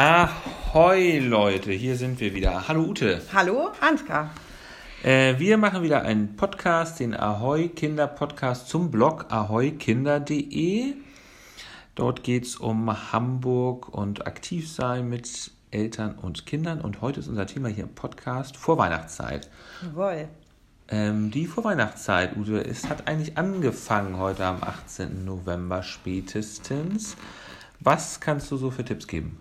Ahoi Leute, hier sind wir wieder. Hallo Ute. Hallo Ansgar. Äh, wir machen wieder einen Podcast, den Ahoi Kinder Podcast zum Blog ahoikinder.de. Dort geht es um Hamburg und aktiv sein mit Eltern und Kindern. Und heute ist unser Thema hier im Podcast Vorweihnachtszeit. Jawohl. Ähm, die Vorweihnachtszeit, Ute, es hat eigentlich angefangen heute am 18. November spätestens. Was kannst du so für Tipps geben?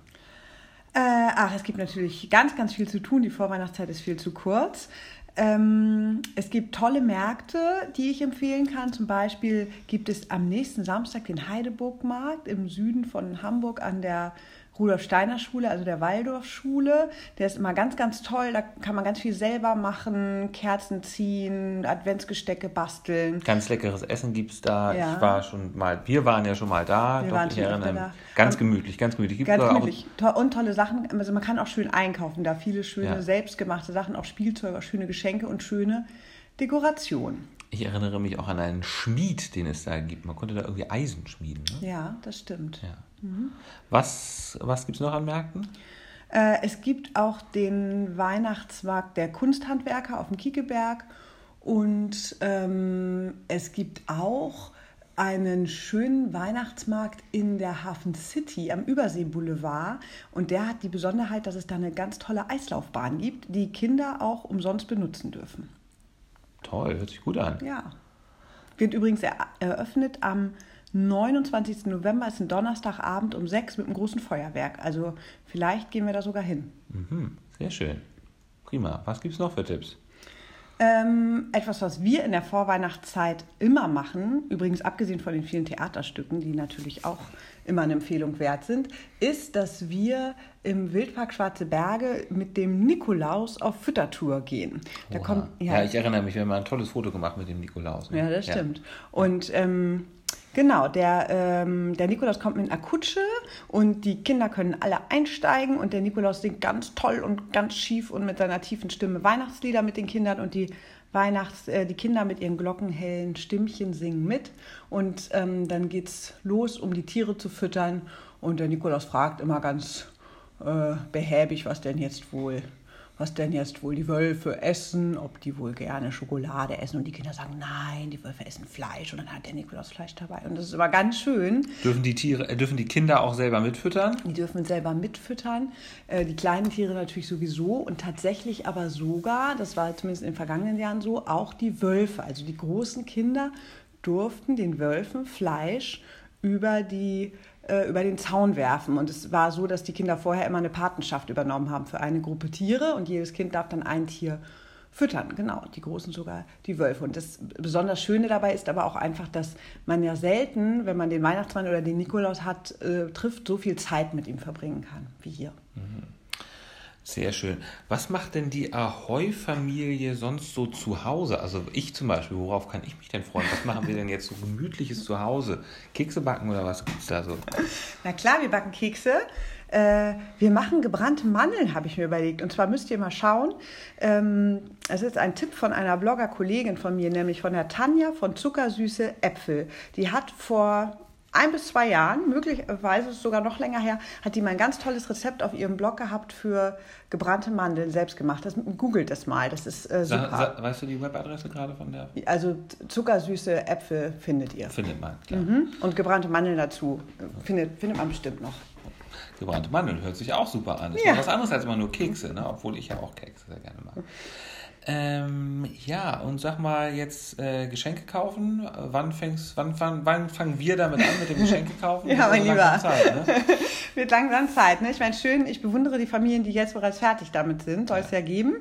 Äh, ach, es gibt natürlich ganz, ganz viel zu tun. Die Vorweihnachtszeit ist viel zu kurz. Ähm, es gibt tolle Märkte, die ich empfehlen kann. Zum Beispiel gibt es am nächsten Samstag den Heideburgmarkt im Süden von Hamburg an der Rudolf Steiner Schule, also der Waldorfschule. Der ist immer ganz, ganz toll. Da kann man ganz viel selber machen, Kerzen ziehen, Adventsgestecke basteln. Ganz leckeres Essen gibt es da. Ja. Ich war schon mal, wir waren ja schon mal da. Wir waren ich erinnere, da. Ganz gemütlich, ganz gemütlich. Gibt's ganz gemütlich. Und tolle Sachen. Also man kann auch schön einkaufen da. Viele schöne, ja. selbstgemachte Sachen, auch Spielzeuge, auch schöne Geschenke und schöne Dekoration. Ich erinnere mich auch an einen Schmied, den es da gibt. Man konnte da irgendwie Eisen schmieden. Ne? Ja, das stimmt. Ja. Mhm. Was, was gibt es noch an Märkten? Äh, es gibt auch den Weihnachtsmarkt der Kunsthandwerker auf dem Kiekeberg und ähm, es gibt auch einen schönen Weihnachtsmarkt in der Hafen City am Überseeboulevard und der hat die Besonderheit, dass es da eine ganz tolle Eislaufbahn gibt, die Kinder auch umsonst benutzen dürfen. Toll, hört sich gut an. Ja. Wird übrigens eröffnet am 29. November ist ein Donnerstagabend um 6 mit einem großen Feuerwerk. Also vielleicht gehen wir da sogar hin. Mhm, sehr schön. Prima. Was gibt es noch für Tipps? Ähm, etwas, was wir in der Vorweihnachtszeit immer machen, übrigens abgesehen von den vielen Theaterstücken, die natürlich auch immer eine Empfehlung wert sind, ist, dass wir im Wildpark Schwarze Berge mit dem Nikolaus auf Füttertour gehen. Da kommt, ja, ja, ich erinnere mich, wir haben mal ein tolles Foto gemacht mit dem Nikolaus. Ne? Ja, das stimmt. Ja. Und ähm, Genau, der, ähm, der Nikolaus kommt mit einer Kutsche und die Kinder können alle einsteigen und der Nikolaus singt ganz toll und ganz schief und mit seiner tiefen Stimme Weihnachtslieder mit den Kindern und die Weihnachts, äh, die Kinder mit ihren glockenhellen Stimmchen singen mit. Und ähm, dann geht's los, um die Tiere zu füttern. Und der Nikolaus fragt immer ganz äh, behäbig, was denn jetzt wohl was denn jetzt wohl die Wölfe essen, ob die wohl gerne Schokolade essen. Und die Kinder sagen, nein, die Wölfe essen Fleisch. Und dann hat der Nikolaus Fleisch dabei. Und das ist immer ganz schön. Dürfen die Tiere, äh, dürfen die Kinder auch selber mitfüttern? Die dürfen selber mitfüttern. Äh, die kleinen Tiere natürlich sowieso. Und tatsächlich aber sogar, das war zumindest in den vergangenen Jahren so, auch die Wölfe. Also die großen Kinder durften den Wölfen Fleisch über die äh, über den Zaun werfen. Und es war so, dass die Kinder vorher immer eine Patenschaft übernommen haben für eine Gruppe Tiere und jedes Kind darf dann ein Tier füttern. Genau, die Großen sogar die Wölfe. Und das besonders Schöne dabei ist aber auch einfach, dass man ja selten, wenn man den Weihnachtsmann oder den Nikolaus hat, äh, trifft, so viel Zeit mit ihm verbringen kann wie hier. Mhm. Sehr schön. Was macht denn die Ahoi-Familie sonst so zu Hause? Also ich zum Beispiel, worauf kann ich mich denn freuen? Was machen wir denn jetzt so gemütliches zu Hause? Kekse backen oder was gibt es da so? Na klar, wir backen Kekse. Äh, wir machen gebrannte Mandeln, habe ich mir überlegt. Und zwar müsst ihr mal schauen. Ähm, es ist ein Tipp von einer Blogger-Kollegin von mir, nämlich von der Tanja von Zuckersüße Äpfel. Die hat vor ein bis zwei Jahren, möglicherweise sogar noch länger her, hat die mal ein ganz tolles Rezept auf ihrem Blog gehabt für gebrannte Mandeln selbst gemacht. Das, googelt das mal, das ist äh, super. Sa, weißt du die Webadresse gerade von der? Also zuckersüße Äpfel findet ihr. Findet man, klar. Mhm. Und gebrannte Mandeln dazu findet, findet man bestimmt noch. Gebrannte Mandeln hört sich auch super an. Das ja. ist was anderes als immer nur Kekse, ne? obwohl ich ja auch Kekse sehr gerne mag. Ähm, ja, und sag mal jetzt äh, Geschenke kaufen. Wann, fängst, wann, wann, wann fangen wir damit an mit dem Geschenke kaufen? ja, mein Lieber. Zeit, ne? Wird langsam Zeit. Ne? Ich meine, schön, ich bewundere die Familien, die jetzt bereits fertig damit sind. Soll es ja. ja geben.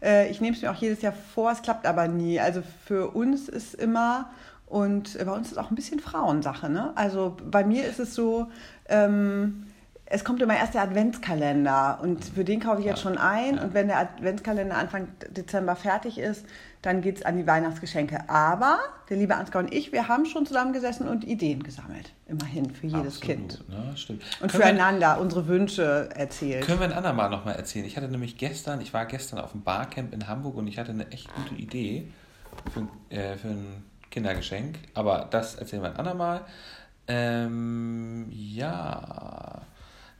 Äh, ich nehme es mir auch jedes Jahr vor, es klappt aber nie. Also für uns ist immer, und bei uns ist auch ein bisschen Frauensache. Ne? Also bei mir ist es so, ähm, es kommt immer erst der Adventskalender und für den kaufe ich jetzt schon ein. Und wenn der Adventskalender Anfang Dezember fertig ist, dann geht es an die Weihnachtsgeschenke. Aber der liebe Ansgar und ich, wir haben schon zusammengesessen und Ideen gesammelt. Immerhin für jedes Absolut, Kind. Ne, stimmt. Und können füreinander wir, unsere Wünsche erzählt. Können wir ein andermal nochmal erzählen? Ich hatte nämlich gestern, ich war gestern auf dem Barcamp in Hamburg und ich hatte eine echt gute Idee für, äh, für ein Kindergeschenk. Aber das erzählen wir ein andermal. Ähm, ja.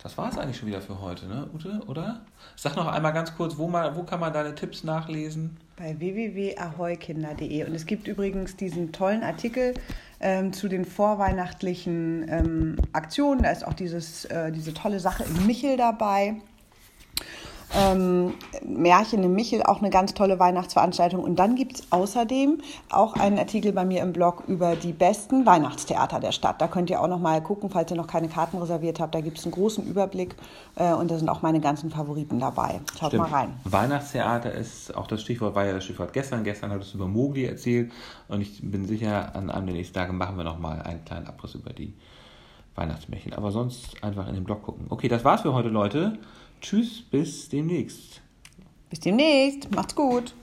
Das war es eigentlich schon wieder für heute, ne, Ute, oder? Sag noch einmal ganz kurz, wo, mal, wo kann man deine Tipps nachlesen? Bei www.ahoykinder.de. Und es gibt übrigens diesen tollen Artikel ähm, zu den vorweihnachtlichen ähm, Aktionen. Da ist auch dieses, äh, diese tolle Sache in Michel dabei. Ähm, Märchen im Michel, auch eine ganz tolle Weihnachtsveranstaltung. Und dann gibt es außerdem auch einen Artikel bei mir im Blog über die besten Weihnachtstheater der Stadt. Da könnt ihr auch noch mal gucken, falls ihr noch keine Karten reserviert habt. Da gibt es einen großen Überblick äh, und da sind auch meine ganzen Favoriten dabei. Schaut Stimmt. mal rein. Weihnachtstheater ist auch das Stichwort, war ja das Stichwort gestern. Gestern hattest du über Mogli erzählt und ich bin sicher, an einem der nächsten Tage machen wir noch mal einen kleinen Abriss über die Weihnachtsmärchen. Aber sonst einfach in den Blog gucken. Okay, das war's für heute, Leute. Tschüss, bis demnächst. Bis demnächst. Macht's gut.